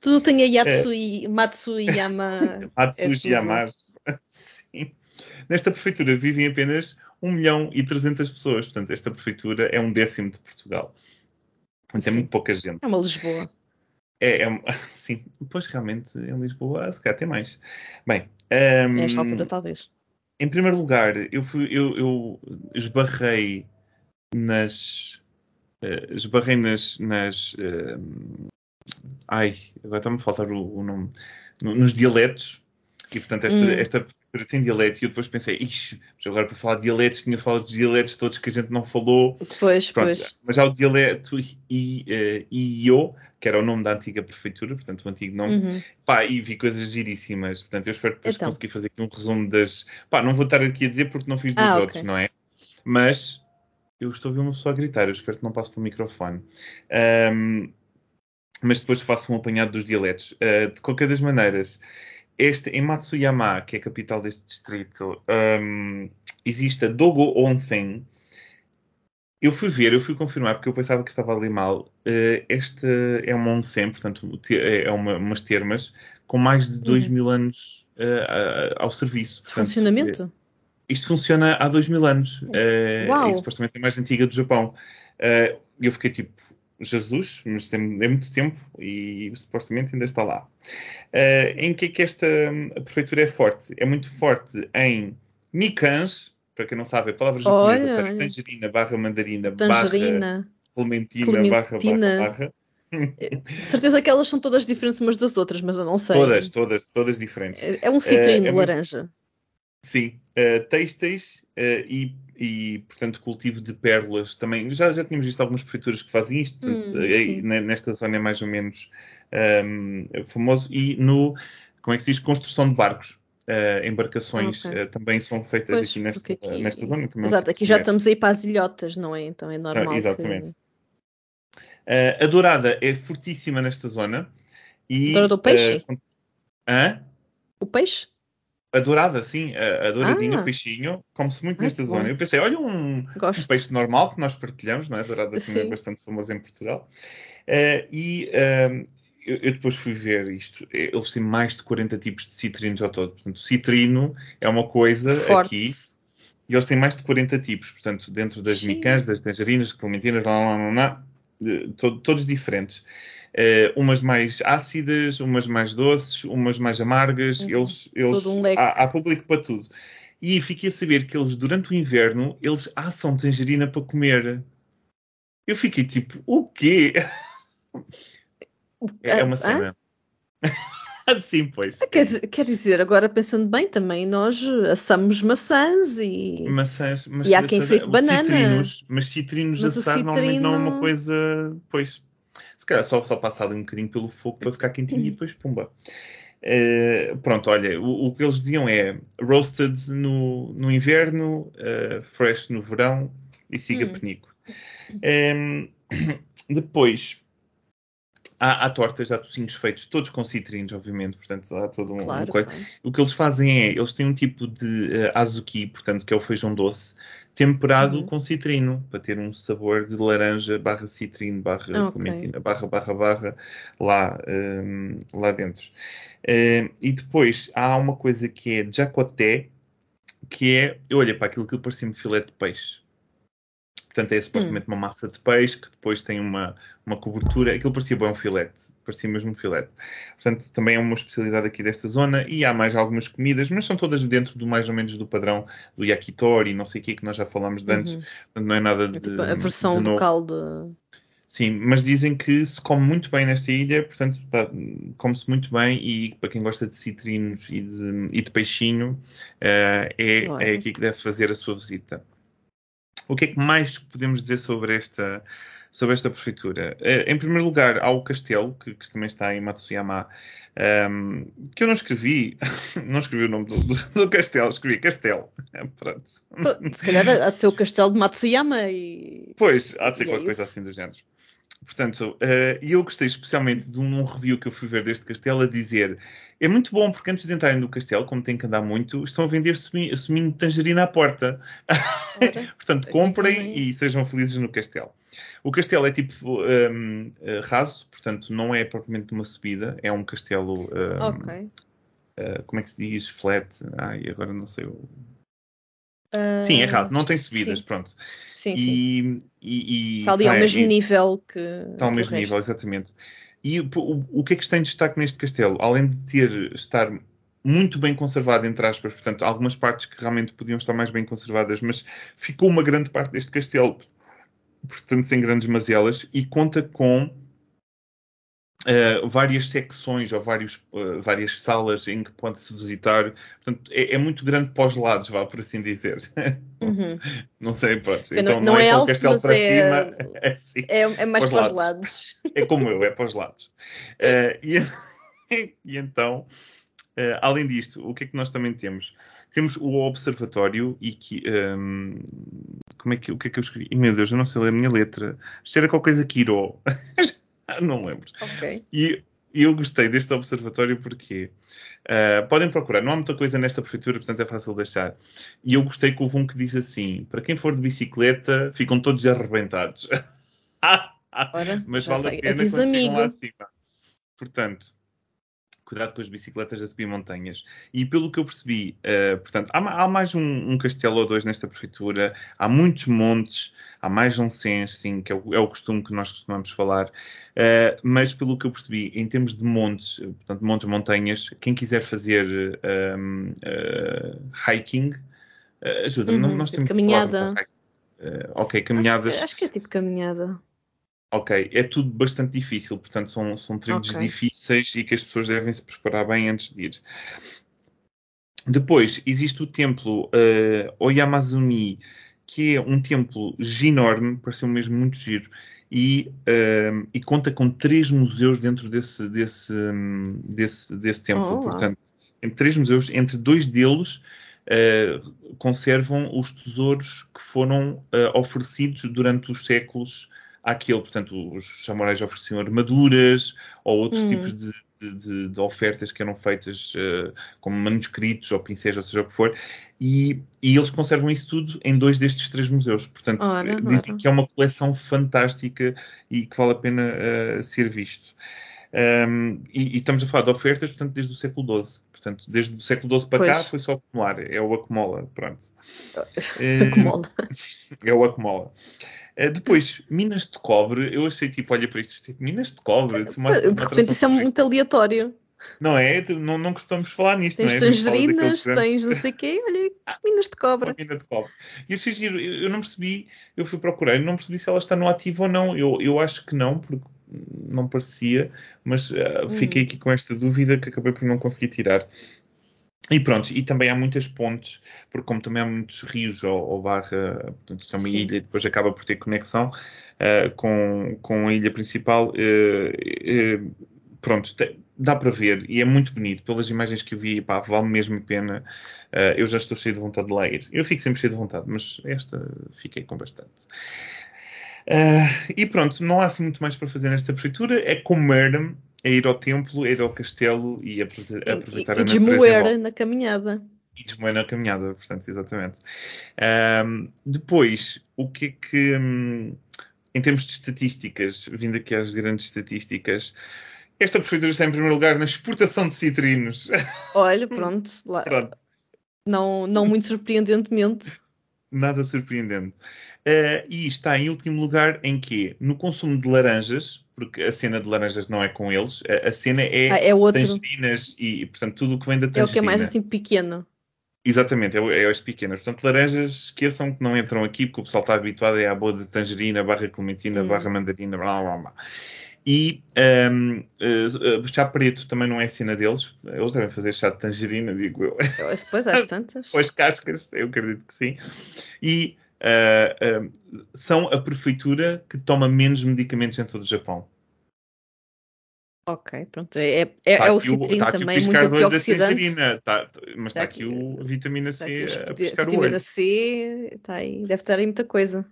Tudo tem a Yatsui, é. Matsuyama. Matsuyama. É Sim. Nesta prefeitura vivem apenas 1 milhão e 300 pessoas. Portanto, esta prefeitura é um décimo de Portugal. Portanto, é muito pouca gente. É uma Lisboa. É, é, sim, pois realmente em Lisboa se calhar tem mais. Bem, um, nesta altura talvez. Em primeiro lugar, eu, fui, eu, eu esbarrei nas uh, esbarrei nas. nas uh, ai, agora está-me a faltar o, o nome. No, nos dialetos. E portanto, esta, hum. esta professora tem dialeto. E eu depois pensei, ixi, agora para falar de dialetos, tinha falado dos dialetos todos que a gente não falou. Pois, Pronto, pois. Mas há o dialeto IO, que era o nome da antiga prefeitura, portanto, o antigo nome. Uhum. Pá, e vi coisas giríssimas. Portanto, eu espero depois então. conseguir fazer aqui um resumo das. Pá, não vou estar aqui a dizer porque não fiz dos ah, outros, okay. não é? Mas eu estou a ouvir uma pessoa a gritar, eu espero que não passe para o microfone. Um, mas depois faço um apanhado dos dialetos. Uh, de qualquer das maneiras, este, em Matsuyama, que é a capital deste distrito, um, existe a Dogo Onsen. Eu fui ver, eu fui confirmar, porque eu pensava que estava ali mal. Uh, este é uma onsen, portanto, é uma, umas termas com mais de 2 uhum. mil anos uh, ao serviço. Portanto, Funcionamento? Isto funciona há dois mil anos. Uh, Uau. E supostamente é mais antiga do Japão. Uh, eu fiquei tipo, Jesus, mas tem, é muito tempo e supostamente ainda está lá. Uh, em que é que esta hum, prefeitura é forte? É muito forte em mikans, para quem não sabe, a palavra japonesa para tangerina barra mandarina tangerina. barra clementina, clementina. barra barra barra. Certeza que elas são todas diferentes umas das outras, mas eu não sei. Todas, todas, todas diferentes. É, é um citrino uh, é laranja. Muito... Sim, uh, têxteis uh, e, e, portanto, cultivo de pérolas também. Já, já tínhamos visto algumas prefeituras que fazem isto, hum, aí, nesta zona é mais ou menos um, famoso. E no, como é que se diz, construção de barcos. Uh, embarcações okay. uh, também são feitas pois, aqui, nesta, aqui nesta zona. Também Exato, aqui já estamos aí para as ilhotas, não é? Então é normal. Ah, exatamente. Que... Uh, a dourada é fortíssima nesta zona. E, dourada do peixe? Hã? O peixe? A dourada, sim, a, a douradinha, ah. o peixinho, come-se muito Ai, nesta zona. Eu pensei, olha, um, um, peixe normal que nós partilhamos, não é? Dourada também é bastante famosa em Portugal. e eu, eu, depois fui ver isto. Eles têm mais de 40 tipos de citrinos ao todo. Portanto, citrino é uma coisa Forte. aqui. E eles têm mais de 40 tipos. Portanto, dentro das micãs, das tangerinas, clementinas, lá, lá, lá, lá, todos diferentes. Uh, umas mais ácidas, umas mais doces, umas mais amargas. Uhum. Eles, eles um há, há público para tudo. E fiquei a saber que eles, durante o inverno, eles assam tangerina para comer. Eu fiquei tipo, o quê? É, é uma cena. Sim, pois. Quer, quer, dizer, agora pensando bem, também nós assamos maçãs e. Maçãs, mas e há quem frite banana. Citrinos, mas citrinos mas assar citrino... normalmente não é uma coisa. Pois. Calhar só, só passar ali um bocadinho pelo fogo para ficar quentinho e depois pumba. Uh, pronto, olha, o, o, que eles diziam é roasted no, no inverno, uh, fresh no verão e siga hum. penico. Um, depois, Há, há tortas, há tocinhos feitos, todos com citrinos, obviamente, portanto há todo um, claro, coisa. Claro. O que eles fazem é, eles têm um tipo de uh, azuki, portanto, que é o feijão doce, temperado uhum. com citrino, para ter um sabor de laranja barra citrino, barra okay. clementina, barra, barra, barra, lá, um, lá dentro. Uh, e depois há uma coisa que é jacoté, que é, olha para aquilo que parecia-me filé de peixe. Portanto, é supostamente hum. uma massa de peixe que depois tem uma, uma cobertura. Aquilo parecia bem um filete. Parecia mesmo um filete. Portanto, também é uma especialidade aqui desta zona. E há mais algumas comidas, mas são todas dentro do mais ou menos do padrão do yakitori, não sei o que, que nós já falámos de antes. Uhum. Não é nada de. É tipo a versão de local de. Sim, mas dizem que se come muito bem nesta ilha, portanto, come-se muito bem e para quem gosta de citrinos e de, e de peixinho, uh, é, é aqui que deve fazer a sua visita. O que é que mais podemos dizer sobre esta, sobre esta prefeitura? Eh, em primeiro lugar, há o castelo, que, que também está em Matsuyama, um, ehm, que eu não escrevi, não escrevi o nome do, do, do castelo, escrevi castelo. Pronto. Se calhar há de ser o castelo de Matsuyama e. Pois, há de ser qualquer é coisa assim do género. Portanto, uh, eu gostei especialmente de um, review que eu fui ver deste castelo a dizer é muito bom porque antes de entrarem no castelo, como tem que andar muito, estão a vender suminho de tangerina à porta. Portanto, comprem e sejam felizes no castelo. O castelo é tipo um, eh, raso, portanto, não é propriamente uma subida, é um castelo. Um, ok. Uh, como é que se diz? Flat. Ai, agora não sei o Uh, sim, é raso, não tem subidas, sim. pronto. Sim, e, sim. E, e, está ali ao é, mesmo nível que. Está ao mesmo nível, exatamente. E o, o, o, que é que está em destaque neste castelo? Além de ter estar muito bem conservado, entre aspas, portanto, algumas partes que realmente podiam estar mais bem conservadas, mas ficou uma grande parte deste castelo, portanto, sem grandes mazelas, e conta com Uh, várias secções ou vários, uh, várias salas em que pode-se visitar. Portanto, é, é, muito grande para os lados, vá por assim dizer. Uhum. não sei, pode ser. Então, não, não, é, é alto, castelo para é, cima. É, assim, é, é mais para os, para os lados. lados. É como eu, é para os lados. Uh, e, e, então, além disto, o que é que nós também temos? Temos o observatório e que. Um, ehm, como é que, o que é que eu escrevi? Meu Deus, eu não sei ler a minha letra. Isto era qualquer coisa que irou. não lembro. Ok. E, eu gostei deste observatório porque uh, podem procurar, não há muita coisa nesta prefeitura, portanto é fácil deixar. E eu gostei que houve um que diz assim: para quem for de bicicleta, ficam todos arrebentados. Ora, Mas vale a pena quando chegam lá acima. Portanto, cuidado com as bicicletas a subir montanhas. E pelo que eu percebi, uh, portanto, há, há mais um, um, castelo ou dois nesta prefeitura, há muitos montes, há mais um sens, sim, que é o, é o, costume que nós costumamos falar. Uh, mas pelo que eu percebi, em termos de montes, portanto, montes, montanhas, quem quiser fazer um, uh, hiking, ajuda-me, uhum, nós temos caminhada. ok, caminhada. Acho, acho, que é tipo caminhada. Ok, é tudo bastante difícil, portanto são, são trilhos okay. difíceis e que as pessoas devem se preparar bem antes de ir. Depois existe o templo uh, Oyamazumi, que é um templo ginorme, pareceu mesmo muito giro, e, uh, e conta com três museus dentro desse, desse, desse, desse templo. Oh, portanto, em três museus, entre dois deles uh, conservam os tesouros que foram oferecidos durante os séculos àquele. Portanto, os samurais ofereciam armaduras ou outros hum. tipos de, de, de, ofertas que eram feitas uh, como manuscritos ou pincéis, ou seja o que for, e, e, eles conservam isso tudo em dois destes três museus. Portanto, ora, dizem ora. que é uma coleção fantástica e que vale a pena uh, ser visto. Um, e, e, estamos a falar de ofertas, portanto, desde o século XII. Portanto, desde o século XII para pois. cá foi só acumular. É o acumula, pronto. acumula. é o acumula. Uh, depois, minas de cobre, eu achei tipo, olha para isto, tipo, minas de cobre. Uma, de uma repente isso é muito aleatório. Não é? Não, não costumamos falar nisto, tens não é? Tangerinas, tens não sei o quê, olha, minas de cobre. mina de cobre. E achei giro, eu, eu não percebi, eu fui procurar, eu não percebi se ela está no ativo ou não. Eu, eu acho que não, porque não parecia, mas uh, fiquei hum. aqui com esta dúvida que acabei por não conseguir tirar. E pronto, e também há muitas pontes, porque como também há muitos rios ou, ou barra, portanto isto é uma Sim. ilha e depois acaba por ter conexão uh, com, com a ilha principal, uh, uh, pronto, dá para ver e é muito bonito. Pelas imagens que eu vi, pá, vale mesmo a pena. eu já estou cheio de vontade de ler. Eu fico sempre cheio de vontade, mas esta fiquei com bastante. e pronto, não há assim muito mais para fazer nesta prefeitura, é comer é ir ao templo, é ir ao castelo e aproveitar e, a natureza. E desmoer na caminhada. E desmoer na caminhada, portanto, exatamente. Um, depois, o que é que, um, em termos de estatísticas, vindo aqui às grandes estatísticas, esta prefeitura está em primeiro lugar na exportação de citrinos. Olha, pronto. Lá. pronto. Não, não muito surpreendentemente. Nada surpreendente. Uh, e está em último lugar em quê? No consumo de laranjas, porque a cena de laranjas não é com eles, a, a cena é, ah, é outro. tangerinas e, portanto, tudo o que vem da tangerina. É o que é mais assim pequeno. Exatamente, é, é as pequenas. Portanto, laranjas esqueçam que não entram aqui, porque o pessoal está habituado é à boa de tangerina, barra clementina, hum. barra mandarina, blá blá blá. E um, uh, uh, chá preto também não é cena deles. Eles devem fazer chá de tangerina, digo eu. Pois, às tantas. Ou as cascas, eu acredito que sim. E uh, uh, são a prefeitura que toma menos medicamentos em todo o Japão. Ok, pronto. É, é, é tá o citrino tá também, muito antioxidante. Tá, mas está tá aqui, o vitamina C a piscar o olho. Vitamina C, tá aí, deve estar aí muita coisa.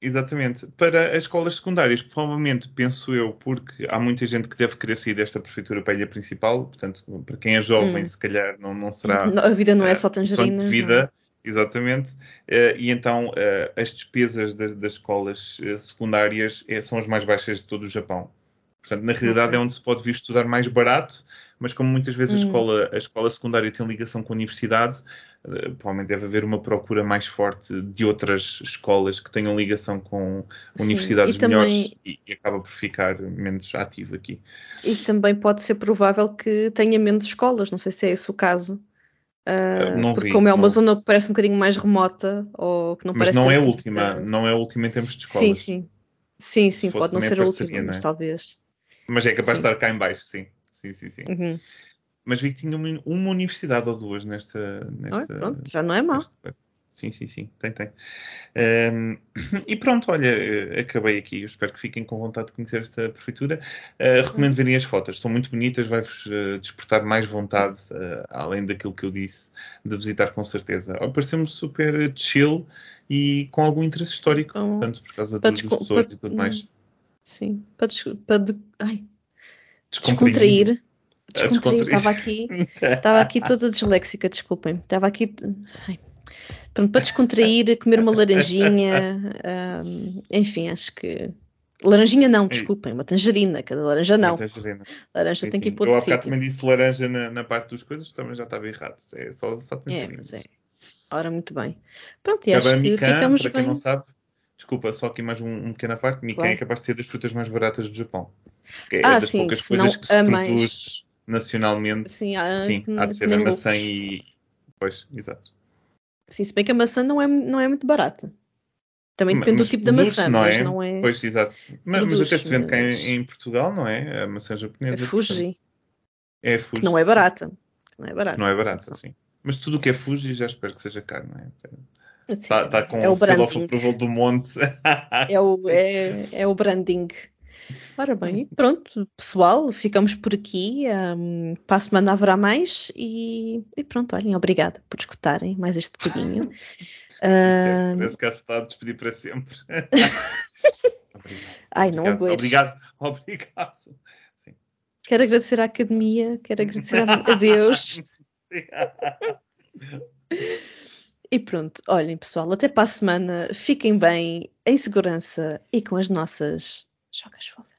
Exatamente. Para as escolas secundárias, provavelmente, penso eu, porque há muita gente que deve querer sair desta prefeitura para a ilha principal, portanto, para quem é jovem, hum. se calhar não, não será. A vida não é só tangerinas. Vida, não. Exatamente. Uh, e então uh, as despesas das, das escolas uh, secundárias são as mais baixas de todo o Japão. Portanto, na realidade okay. é onde se pode vir estudar mais barato, mas como muitas vezes hum. a, escola, a escola secundária tem ligação com a universidade, provavelmente deve haver uma procura mais forte de outras escolas que tenham ligação com Sim, universidades e melhores também, e, e, acaba por ficar menos ativo aqui. E também pode ser provável que tenha menos escolas, não sei se é esse o caso. Uh, não porque vi, como é uma não... zona que parece um bocadinho mais remota ou que não mas parece não é a última, não é a última em termos de escolas. Sim, sim. Sim, sim, pode não ser a última, mas é? talvez. Mas é capaz sim. de estar cá em baixo, sim. Sim, sim, sim. Uhum. Mas vi que tinha uma, uma, universidade ou duas nesta. nesta pronto, já não é mal. Sim, sim, sim, tem, tem. Um, e pronto, olha, eh, acabei aqui. Eu espero que fiquem com vontade de conhecer esta prefeitura. Uh, recomendo verem as fotos, são muito bonitas, vai-vos uh, despertar mais vontade, uh, além daquilo que eu disse, de visitar com certeza. Pareceu-me super chill e com algum interesse histórico, então, tanto por causa dos, dos pessoas e tudo mais. Sim, para, des para de ai, descontrair. Descontrair, estava aqui, estava aqui toda disléxica, desculpem. Estava aqui. Ai Pronto, para descontrair, comer uma laranjinha, um, enfim, acho que. Laranjinha não, desculpem, uma tangerina, cada laranja não. Tangerina. Laranja sim, tem que ir outro Eu há bocado também disse laranja na, na, parte das coisas, também já estava errado. É só, só tangerina. É, é. Ora, muito bem. Pronto, e acho que ficamos para quem bem. não sabe, desculpa, só aqui mais um, um pequena parte, Mikan claro. é capaz de ser das frutas mais baratas do Japão. É ah, das sim, poucas coisas que se produz mais... nacionalmente. Sim, há, sim, há de ser a maçã e... Pois, exato. Sim, se bem que a maçã não é, não é muito barata. Também depende mas, do tipo da maçã, não mas é? não é. Pois, exato. Mas, mas até se vende cá em, em, Portugal, não é? A maçã japonesa. É Fuji. É Fuji. Que não é barata. Não é barata. Não é barata, sim. Mas tudo o que é Fuji já espero que seja caro, não é? Está tá com é o of approval do monte. é, o, é, é o branding. Ora bem, pronto, pessoal, ficamos por aqui. Um, para a semana haverá mais e, e, pronto, olhem, obrigada por escutarem mais este bocadinho. Uh... Parece que está a despedir para sempre. obrigado. Ai, não obrigado, obrigado, obrigado. Sim. Quero agradecer à academia, quero agradecer a Deus. e pronto, olhem pessoal, até para a semana. Fiquem bem, em segurança e com as nossas Joga chuva.